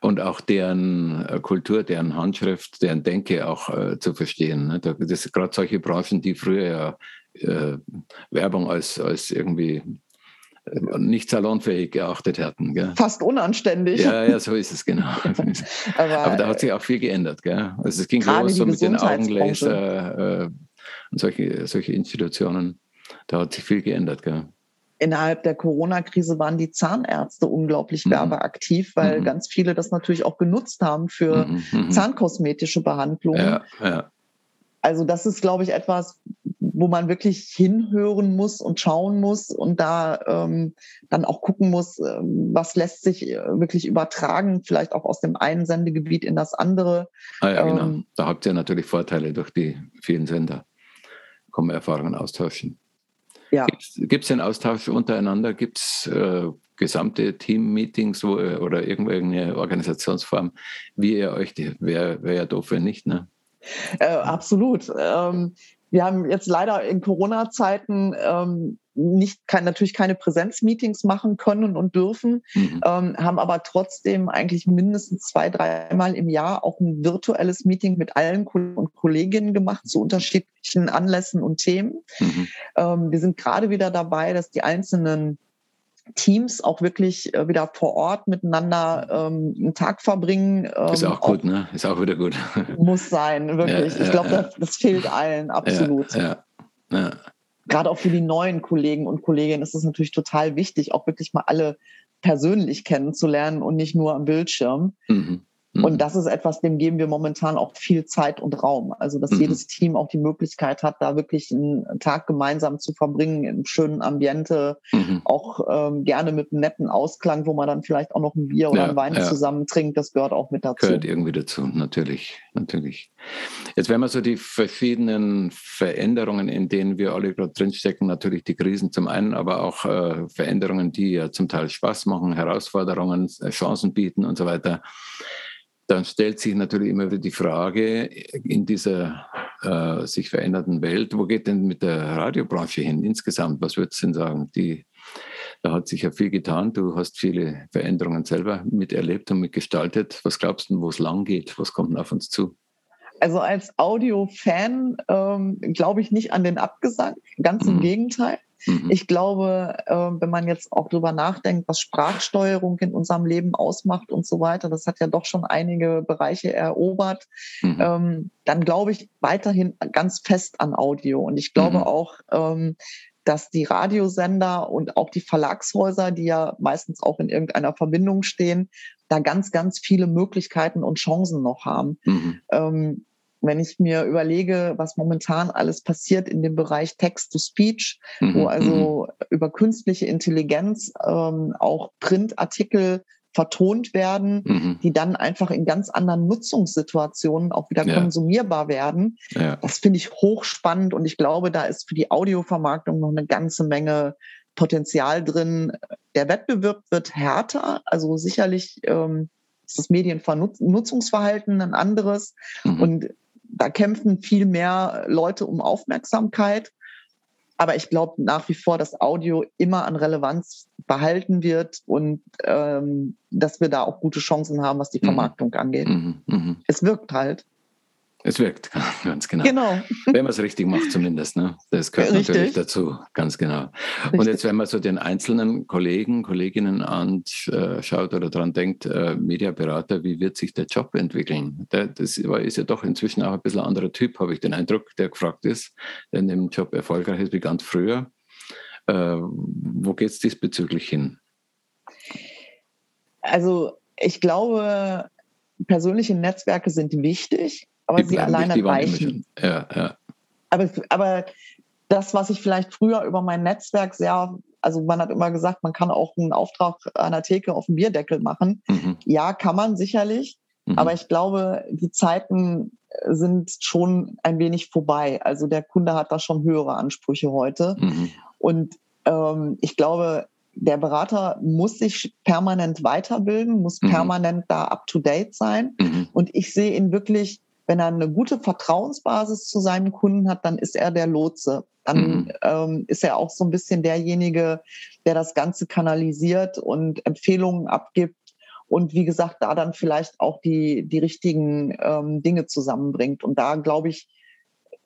Und auch deren äh, Kultur, deren Handschrift, deren Denke auch äh, zu verstehen. Ne? Das sind gerade solche Branchen, die früher ja äh, Werbung als, als irgendwie nicht salonfähig geachtet hatten. Gell? Fast unanständig. Ja, ja, so ist es, genau. Aber, Aber, da hat sich auch viel geändert. Gell? Also es ging los so mit den Augenlaser äh, und solche, solche Institutionen. Da hat sich viel geändert. Gell? Innerhalb der Corona-Krise waren die Zahnärzte unglaublich mhm. werbeaktiv, weil mhm. ganz viele das natürlich auch genutzt haben für mhm. mhm. zahnkosmetische Behandlungen. Ja, ja. Also das ist, glaube ich, etwas, wo man wirklich hinhören muss und schauen muss und da ähm, dann auch gucken muss, äh, was lässt sich äh, wirklich übertragen, vielleicht auch aus dem einen Sendegebiet in das andere. Ah ja, genau. ähm, genau. Da habt ihr natürlich Vorteile durch die vielen Sender. Kommen Erfahrungen austauschen. Ja. Gibt es den Austausch untereinander? Gibt es äh, gesamte Team-Meetings äh, oder irgendeine Organisationsform, wie ihr euch, wäre wär ja doof, wenn nicht, ne? Äh, absolut. Ähm, wir haben jetzt leider in Corona-Zeiten ähm, nicht kein, natürlich keine Präsenzmeetings machen können und dürfen, mhm. ähm, haben aber trotzdem eigentlich mindestens zwei, dreimal im Jahr auch ein virtuelles Meeting mit allen Kollegen und Kolleginnen gemacht zu unterschiedlichen Anlässen und Themen. Mhm. Ähm, wir sind gerade wieder dabei, dass die einzelnen Teams auch wirklich äh, wieder vor Ort miteinander ähm, einen Tag verbringen. Ähm, ist auch gut, auch, ne? Ist auch wieder gut. Muss sein, wirklich. Ja, ich glaube, ja, das, das, fehlt allen, absolut. Ja, Gerade auch für die neuen Kollegen und Kolleginnen ist es natürlich total wichtig, auch wirklich mal alle persönlich kennenzulernen und nicht nur am Bildschirm. Mhm. Und mhm. das ist etwas, dem geben wir momentan auch viel Zeit und Raum. Also, dass mhm. jedes Team auch die Möglichkeit hat, da wirklich einen Tag gemeinsam zu verbringen, im schönen Ambiente, mhm. auch ähm, gerne mit einem netten Ausklang, wo man dann vielleicht auch noch ein Bier oder ja, einen Wein ja. zusammen trinkt. Das gehört auch mit dazu. Gehört irgendwie dazu, natürlich, natürlich. Jetzt, wenn man so die verschiedenen Veränderungen, in denen wir alle gerade drinstecken, natürlich die Krisen zum einen, aber auch äh, Veränderungen, die ja zum Teil Spaß machen, Herausforderungen, äh, Chancen bieten und so weiter dann stellt sich natürlich immer wieder die Frage in dieser äh, sich veränderten Welt, wo geht denn mit der Radiobranche hin insgesamt? Was würdest du denn sagen? Die, da hat sich ja viel getan. Du hast viele Veränderungen selber miterlebt und mitgestaltet. Was glaubst du, wo es lang geht? Was kommt denn auf uns zu? Also als Audio-Fan ähm, glaube ich nicht an den Abgesang, ganz im mhm. Gegenteil. Mhm. Ich glaube, äh, wenn man jetzt auch drüber nachdenkt, was Sprachsteuerung in unserem Leben ausmacht und so weiter, das hat ja doch schon einige Bereiche erobert, mhm. ähm, dann glaube ich weiterhin ganz fest an Audio. Und ich glaube mhm. auch, ähm, dass die Radiosender und auch die Verlagshäuser, die ja meistens auch in irgendeiner Verbindung stehen, da ganz, ganz viele Möglichkeiten und Chancen noch haben. Mhm. Ähm, wenn ich mir überlege, was momentan alles passiert in dem Bereich Text-to-Speech, mhm, wo also mhm. über künstliche Intelligenz ähm, auch Printartikel vertont werden, mhm. die dann einfach in ganz anderen Nutzungssituationen auch wieder ja. konsumierbar werden. Ja. Das finde ich hochspannend und ich glaube, da ist für die Audiovermarktung noch eine ganze Menge Potenzial drin. Der Wettbewerb wird härter, also sicherlich ähm, ist das Mediennutzungsverhalten ein anderes mhm. und da kämpfen viel mehr Leute um Aufmerksamkeit. Aber ich glaube nach wie vor, dass Audio immer an Relevanz behalten wird und ähm, dass wir da auch gute Chancen haben, was die mhm. Vermarktung mhm. angeht. Mhm. Es wirkt halt. Es wirkt, ganz genau. Genau. Wenn man es richtig macht zumindest. Ne? Das gehört richtig. natürlich dazu, ganz genau. Richtig. Und jetzt, wenn man so den einzelnen Kollegen, Kolleginnen anschaut oder daran denkt, äh, Mediaberater, wie wird sich der Job entwickeln? Der, das ist ja doch inzwischen auch ein bisschen ein anderer Typ, habe ich den Eindruck, der gefragt ist, der in dem Job erfolgreich ist wie ganz früher. Äh, wo geht es diesbezüglich hin? Also ich glaube, persönliche Netzwerke sind wichtig aber die sie alleine reichen. Ja, ja. Aber, aber das, was ich vielleicht früher über mein Netzwerk sehr, also man hat immer gesagt, man kann auch einen Auftrag an der Theke auf dem Bierdeckel machen. Mhm. Ja, kann man sicherlich. Mhm. Aber ich glaube, die Zeiten sind schon ein wenig vorbei. Also der Kunde hat da schon höhere Ansprüche heute. Mhm. Und ähm, ich glaube, der Berater muss sich permanent weiterbilden, muss mhm. permanent da up-to-date sein. Mhm. Und ich sehe ihn wirklich wenn er eine gute Vertrauensbasis zu seinem Kunden hat, dann ist er der Lotse. Dann mhm. ähm, ist er auch so ein bisschen derjenige, der das Ganze kanalisiert und Empfehlungen abgibt und wie gesagt, da dann vielleicht auch die, die richtigen ähm, Dinge zusammenbringt. Und da, glaube ich,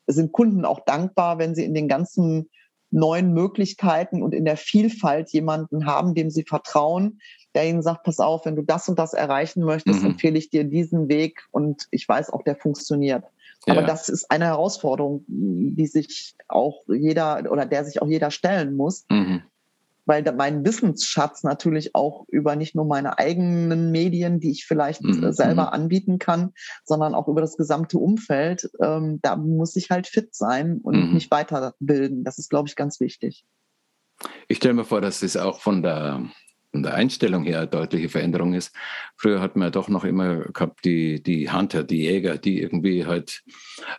sind Kunden auch dankbar, wenn sie in den ganzen neuen Möglichkeiten und in der Vielfalt jemanden haben, dem sie vertrauen, der ihnen sagt, pass auf, wenn du das und das erreichen möchtest, mhm. empfehle ich dir diesen Weg und ich weiß auch, der funktioniert. Ja. Aber das ist eine Herausforderung, die sich auch jeder oder der sich auch jeder stellen muss. Mhm. Weil mein Wissensschatz natürlich auch über nicht nur meine eigenen Medien, die ich vielleicht mhm. Äh, selber mhm. anbieten kann, sondern auch über das gesamte Umfeld, ähm, da muss ich halt fit sein und mhm. mich weiterbilden. Das ist, glaube ich, ganz wichtig. Ich stelle mir vor, dass das auch von der von der Einstellung her eine deutliche Veränderung ist. Früher hat man ja doch noch immer gehabt, die, die Hunter, die Jäger, die irgendwie halt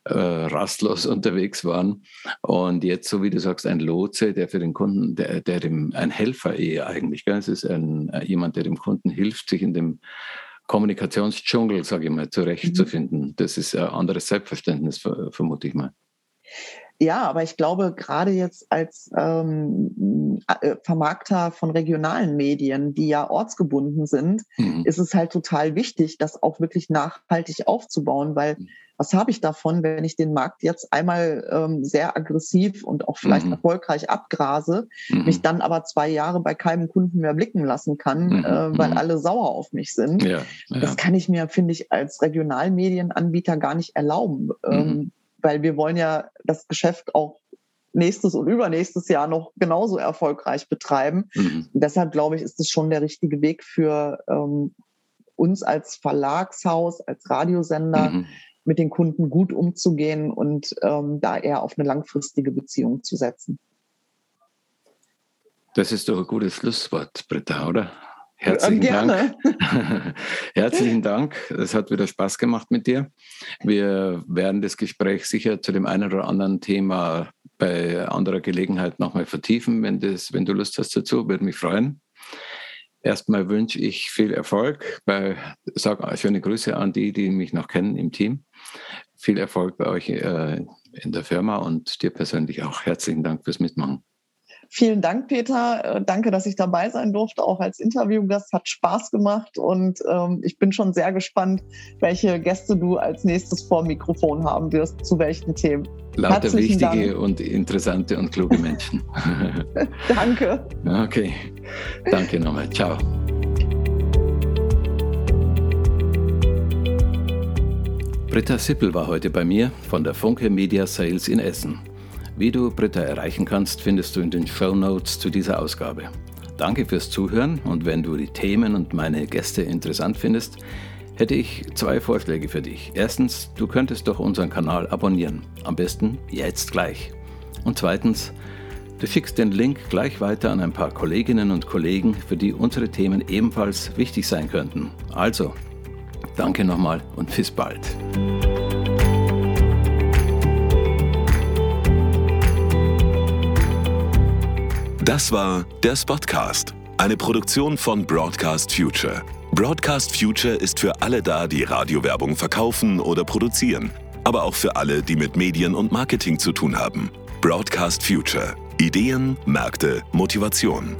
äh, rastlos unterwegs waren. Und jetzt, so wie du sagst, ein Lotse, der für den Kunden, der, der dem, ein Helfer eher eigentlich, gell? es ist ein, äh, jemand, der dem Kunden hilft, sich in dem Kommunikationsdschungel, sage ich mal, zurechtzufinden. Mhm. Das ist ein anderes Selbstverständnis, vermute ich mal. Ja, aber ich glaube, gerade jetzt als ähm, äh, Vermarkter von regionalen Medien, die ja ortsgebunden sind, mhm. ist es halt total wichtig, das auch wirklich nachhaltig aufzubauen, weil mhm. was habe ich davon, wenn ich den Markt jetzt einmal ähm, sehr aggressiv und auch vielleicht mhm. erfolgreich abgrase, mhm. mich dann aber zwei Jahre bei keinem Kunden mehr blicken lassen kann, mhm. äh, weil alle sauer auf mich sind. Ja, ja. Das kann ich mir, finde ich, als Regionalmedienanbieter gar nicht erlauben. Ähm, weil wir wollen ja das Geschäft auch nächstes und übernächstes Jahr noch genauso erfolgreich betreiben. Mhm. Und deshalb glaube ich, ist es schon der richtige Weg für ähm, uns als Verlagshaus, als Radiosender, mhm. mit den Kunden gut umzugehen und ähm, da eher auf eine langfristige Beziehung zu setzen. Das ist doch ein gutes Schlusswort, Britta, oder? Herzlichen Gerne. Dank. Herzlichen Dank. Es hat wieder Spaß gemacht mit dir. Wir werden das Gespräch sicher zu dem einen oder anderen Thema bei anderer Gelegenheit nochmal vertiefen, wenn, das, wenn du Lust hast dazu. Würde mich freuen. Erstmal wünsche ich viel Erfolg. Bei, sag schöne Grüße an die, die mich noch kennen im Team. Viel Erfolg bei euch äh, in der Firma und dir persönlich auch. Herzlichen Dank fürs Mitmachen. Vielen Dank, Peter. Äh, danke, dass ich dabei sein durfte, auch als Interviewgast. Hat Spaß gemacht und ähm, ich bin schon sehr gespannt, welche Gäste du als nächstes vor Mikrofon haben wirst, zu welchen Themen. Lauter wichtige Dank. und interessante und kluge Menschen. danke. Okay. Danke nochmal. Ciao. Britta Sippel war heute bei mir von der Funke Media Sales in Essen. Wie du Britta erreichen kannst, findest du in den Show Notes zu dieser Ausgabe. Danke fürs Zuhören und wenn du die Themen und meine Gäste interessant findest, hätte ich zwei Vorschläge für dich. Erstens, du könntest doch unseren Kanal abonnieren. Am besten jetzt gleich. Und zweitens, du schickst den Link gleich weiter an ein paar Kolleginnen und Kollegen, für die unsere Themen ebenfalls wichtig sein könnten. Also, danke nochmal und bis bald. Das war der Spotcast, eine Produktion von Broadcast Future. Broadcast Future ist für alle da, die Radiowerbung verkaufen oder produzieren, aber auch für alle, die mit Medien und Marketing zu tun haben. Broadcast Future. Ideen, Märkte, Motivation.